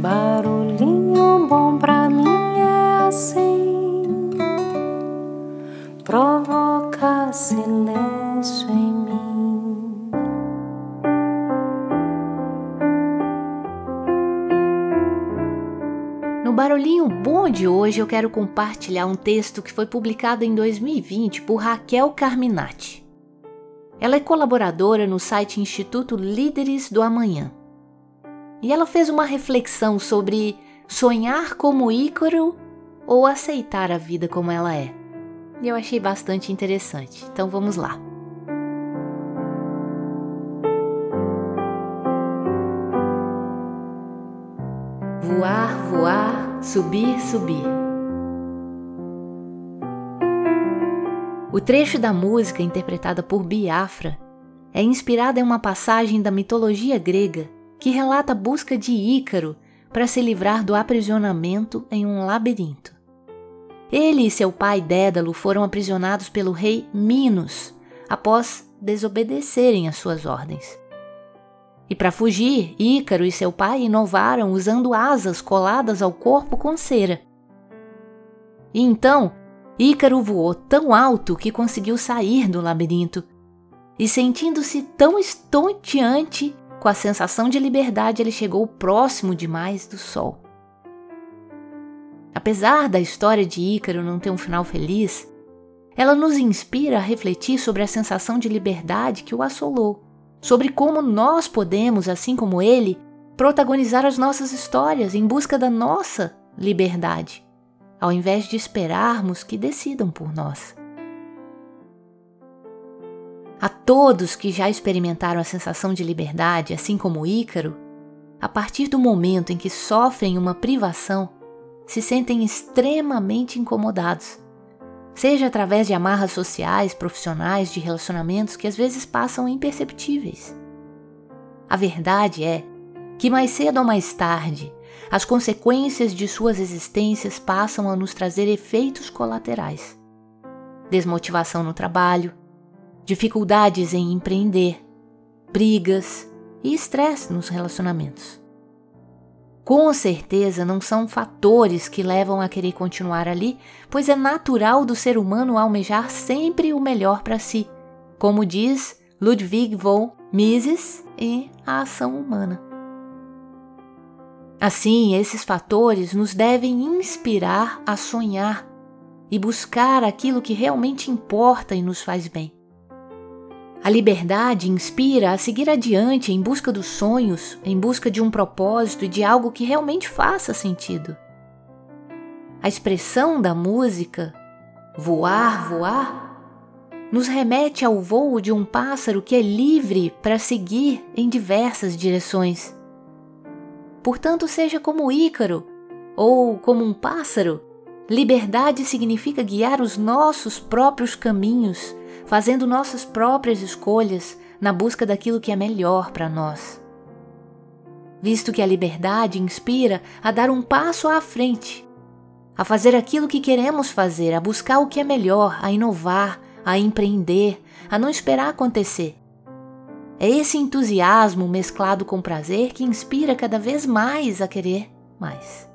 Barulhinho bom pra mim é assim, provoca silêncio em mim. No Barulhinho Bom de hoje eu quero compartilhar um texto que foi publicado em 2020 por Raquel Carminati. Ela é colaboradora no site Instituto Líderes do Amanhã. E ela fez uma reflexão sobre sonhar como Ícaro ou aceitar a vida como ela é. E eu achei bastante interessante. Então vamos lá. Voar, voar, subir, subir. O trecho da música interpretada por Biafra é inspirada em uma passagem da mitologia grega que relata a busca de Ícaro para se livrar do aprisionamento em um labirinto. Ele e seu pai Dédalo foram aprisionados pelo rei Minos após desobedecerem às suas ordens. E para fugir, Ícaro e seu pai inovaram usando asas coladas ao corpo com cera. E então, Ícaro voou tão alto que conseguiu sair do labirinto. E sentindo-se tão estonteante com a sensação de liberdade, ele chegou próximo demais do sol. Apesar da história de Ícaro não ter um final feliz, ela nos inspira a refletir sobre a sensação de liberdade que o assolou sobre como nós podemos, assim como ele, protagonizar as nossas histórias em busca da nossa liberdade, ao invés de esperarmos que decidam por nós. A todos que já experimentaram a sensação de liberdade, assim como Ícaro, a partir do momento em que sofrem uma privação, se sentem extremamente incomodados seja através de amarras sociais, profissionais, de relacionamentos que às vezes passam imperceptíveis. A verdade é que mais cedo ou mais tarde, as consequências de suas existências passam a nos trazer efeitos colaterais. Desmotivação no trabalho, dificuldades em empreender, brigas e estresse nos relacionamentos com certeza não são fatores que levam a querer continuar ali, pois é natural do ser humano almejar sempre o melhor para si, como diz Ludwig von Mises e a ação humana. Assim, esses fatores nos devem inspirar a sonhar e buscar aquilo que realmente importa e nos faz bem. A liberdade inspira a seguir adiante em busca dos sonhos, em busca de um propósito e de algo que realmente faça sentido. A expressão da música, voar, voar, nos remete ao voo de um pássaro que é livre para seguir em diversas direções. Portanto, seja como Ícaro ou como um pássaro, liberdade significa guiar os nossos próprios caminhos fazendo nossas próprias escolhas na busca daquilo que é melhor para nós. Visto que a liberdade inspira a dar um passo à frente, a fazer aquilo que queremos fazer, a buscar o que é melhor, a inovar, a empreender, a não esperar acontecer. É esse entusiasmo mesclado com prazer que inspira cada vez mais a querer mais.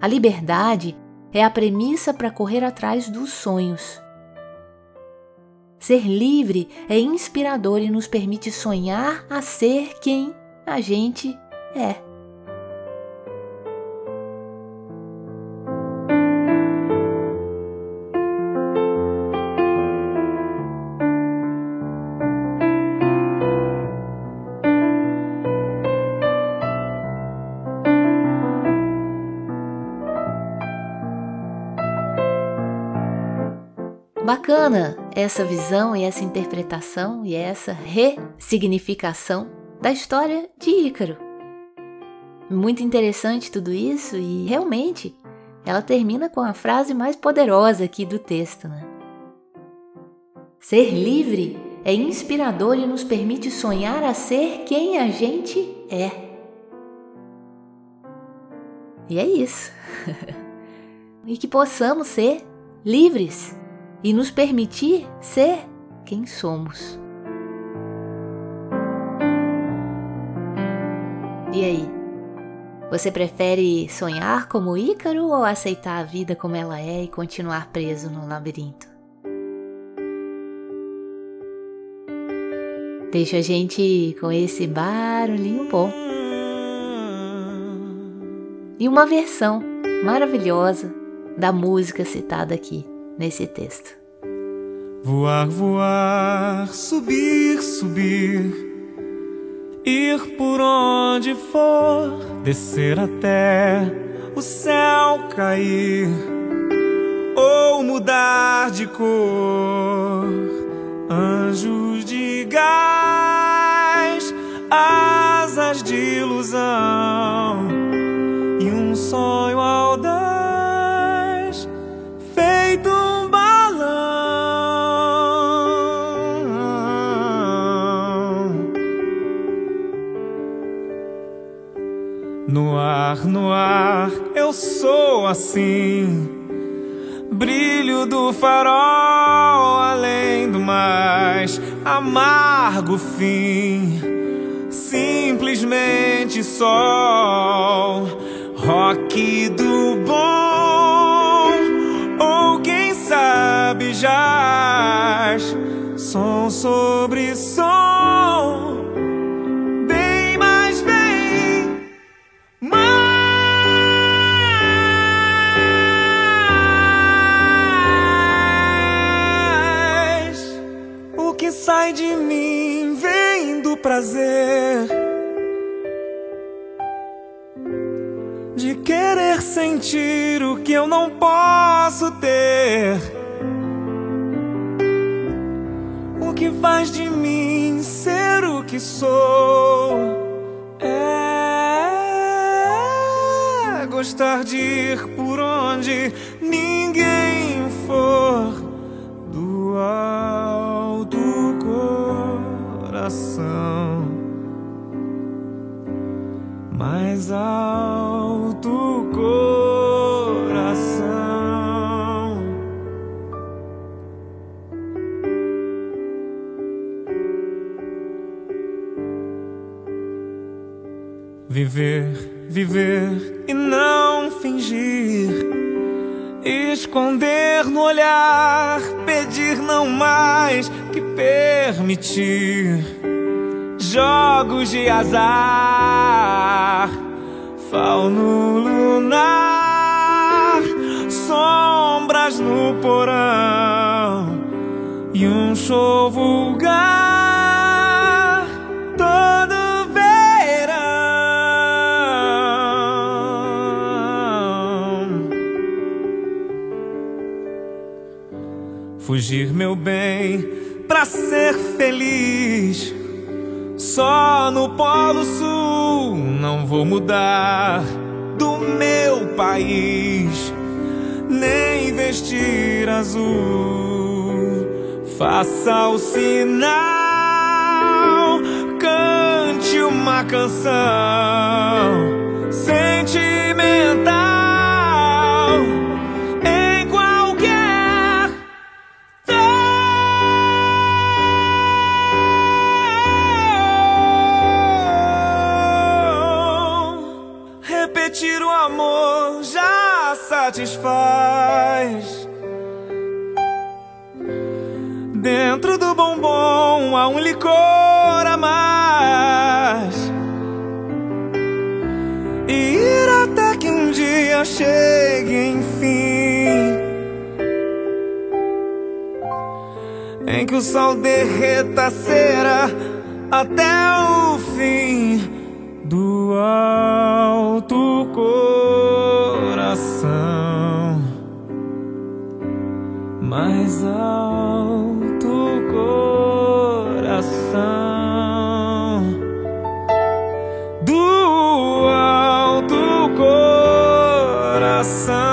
A liberdade é a premissa para correr atrás dos sonhos. Ser livre é inspirador e nos permite sonhar a ser quem a gente é. Bacana essa visão e essa interpretação e essa ressignificação da história de Ícaro. Muito interessante tudo isso e realmente ela termina com a frase mais poderosa aqui do texto, né? Ser livre é inspirador e nos permite sonhar a ser quem a gente é. E é isso. e que possamos ser livres e nos permitir ser quem somos. E aí? Você prefere sonhar como Ícaro ou aceitar a vida como ela é e continuar preso no labirinto? Deixa a gente com esse barulhinho bom. E uma versão maravilhosa da música citada aqui nesse texto. Voar, voar, subir, subir, ir por onde for, descer até o céu cair, ou mudar de cor, anjos de gás, asas de ilusão No ar, no ar, eu sou assim. Brilho do farol, além do mais amargo fim. Simplesmente sol, rock do bom, ou quem sabe jazz, som sobre som, que sou. É gostar de ir por onde ninguém for Viver, viver e não fingir. Esconder no olhar, pedir não mais que permitir. Jogos de azar, fauno lunar, sombras no porão e um show vulgar Fugir, meu bem, pra ser feliz. Só no Polo Sul não vou mudar do meu país, nem vestir azul. Faça o sinal, cante uma canção sentimental Repetir o amor já satisfaz. Dentro do bombom há um licor a mais. E ir até que um dia chegue, enfim. Em que o sol derreta a cera até o fim do alto mais alto coração do alto coração.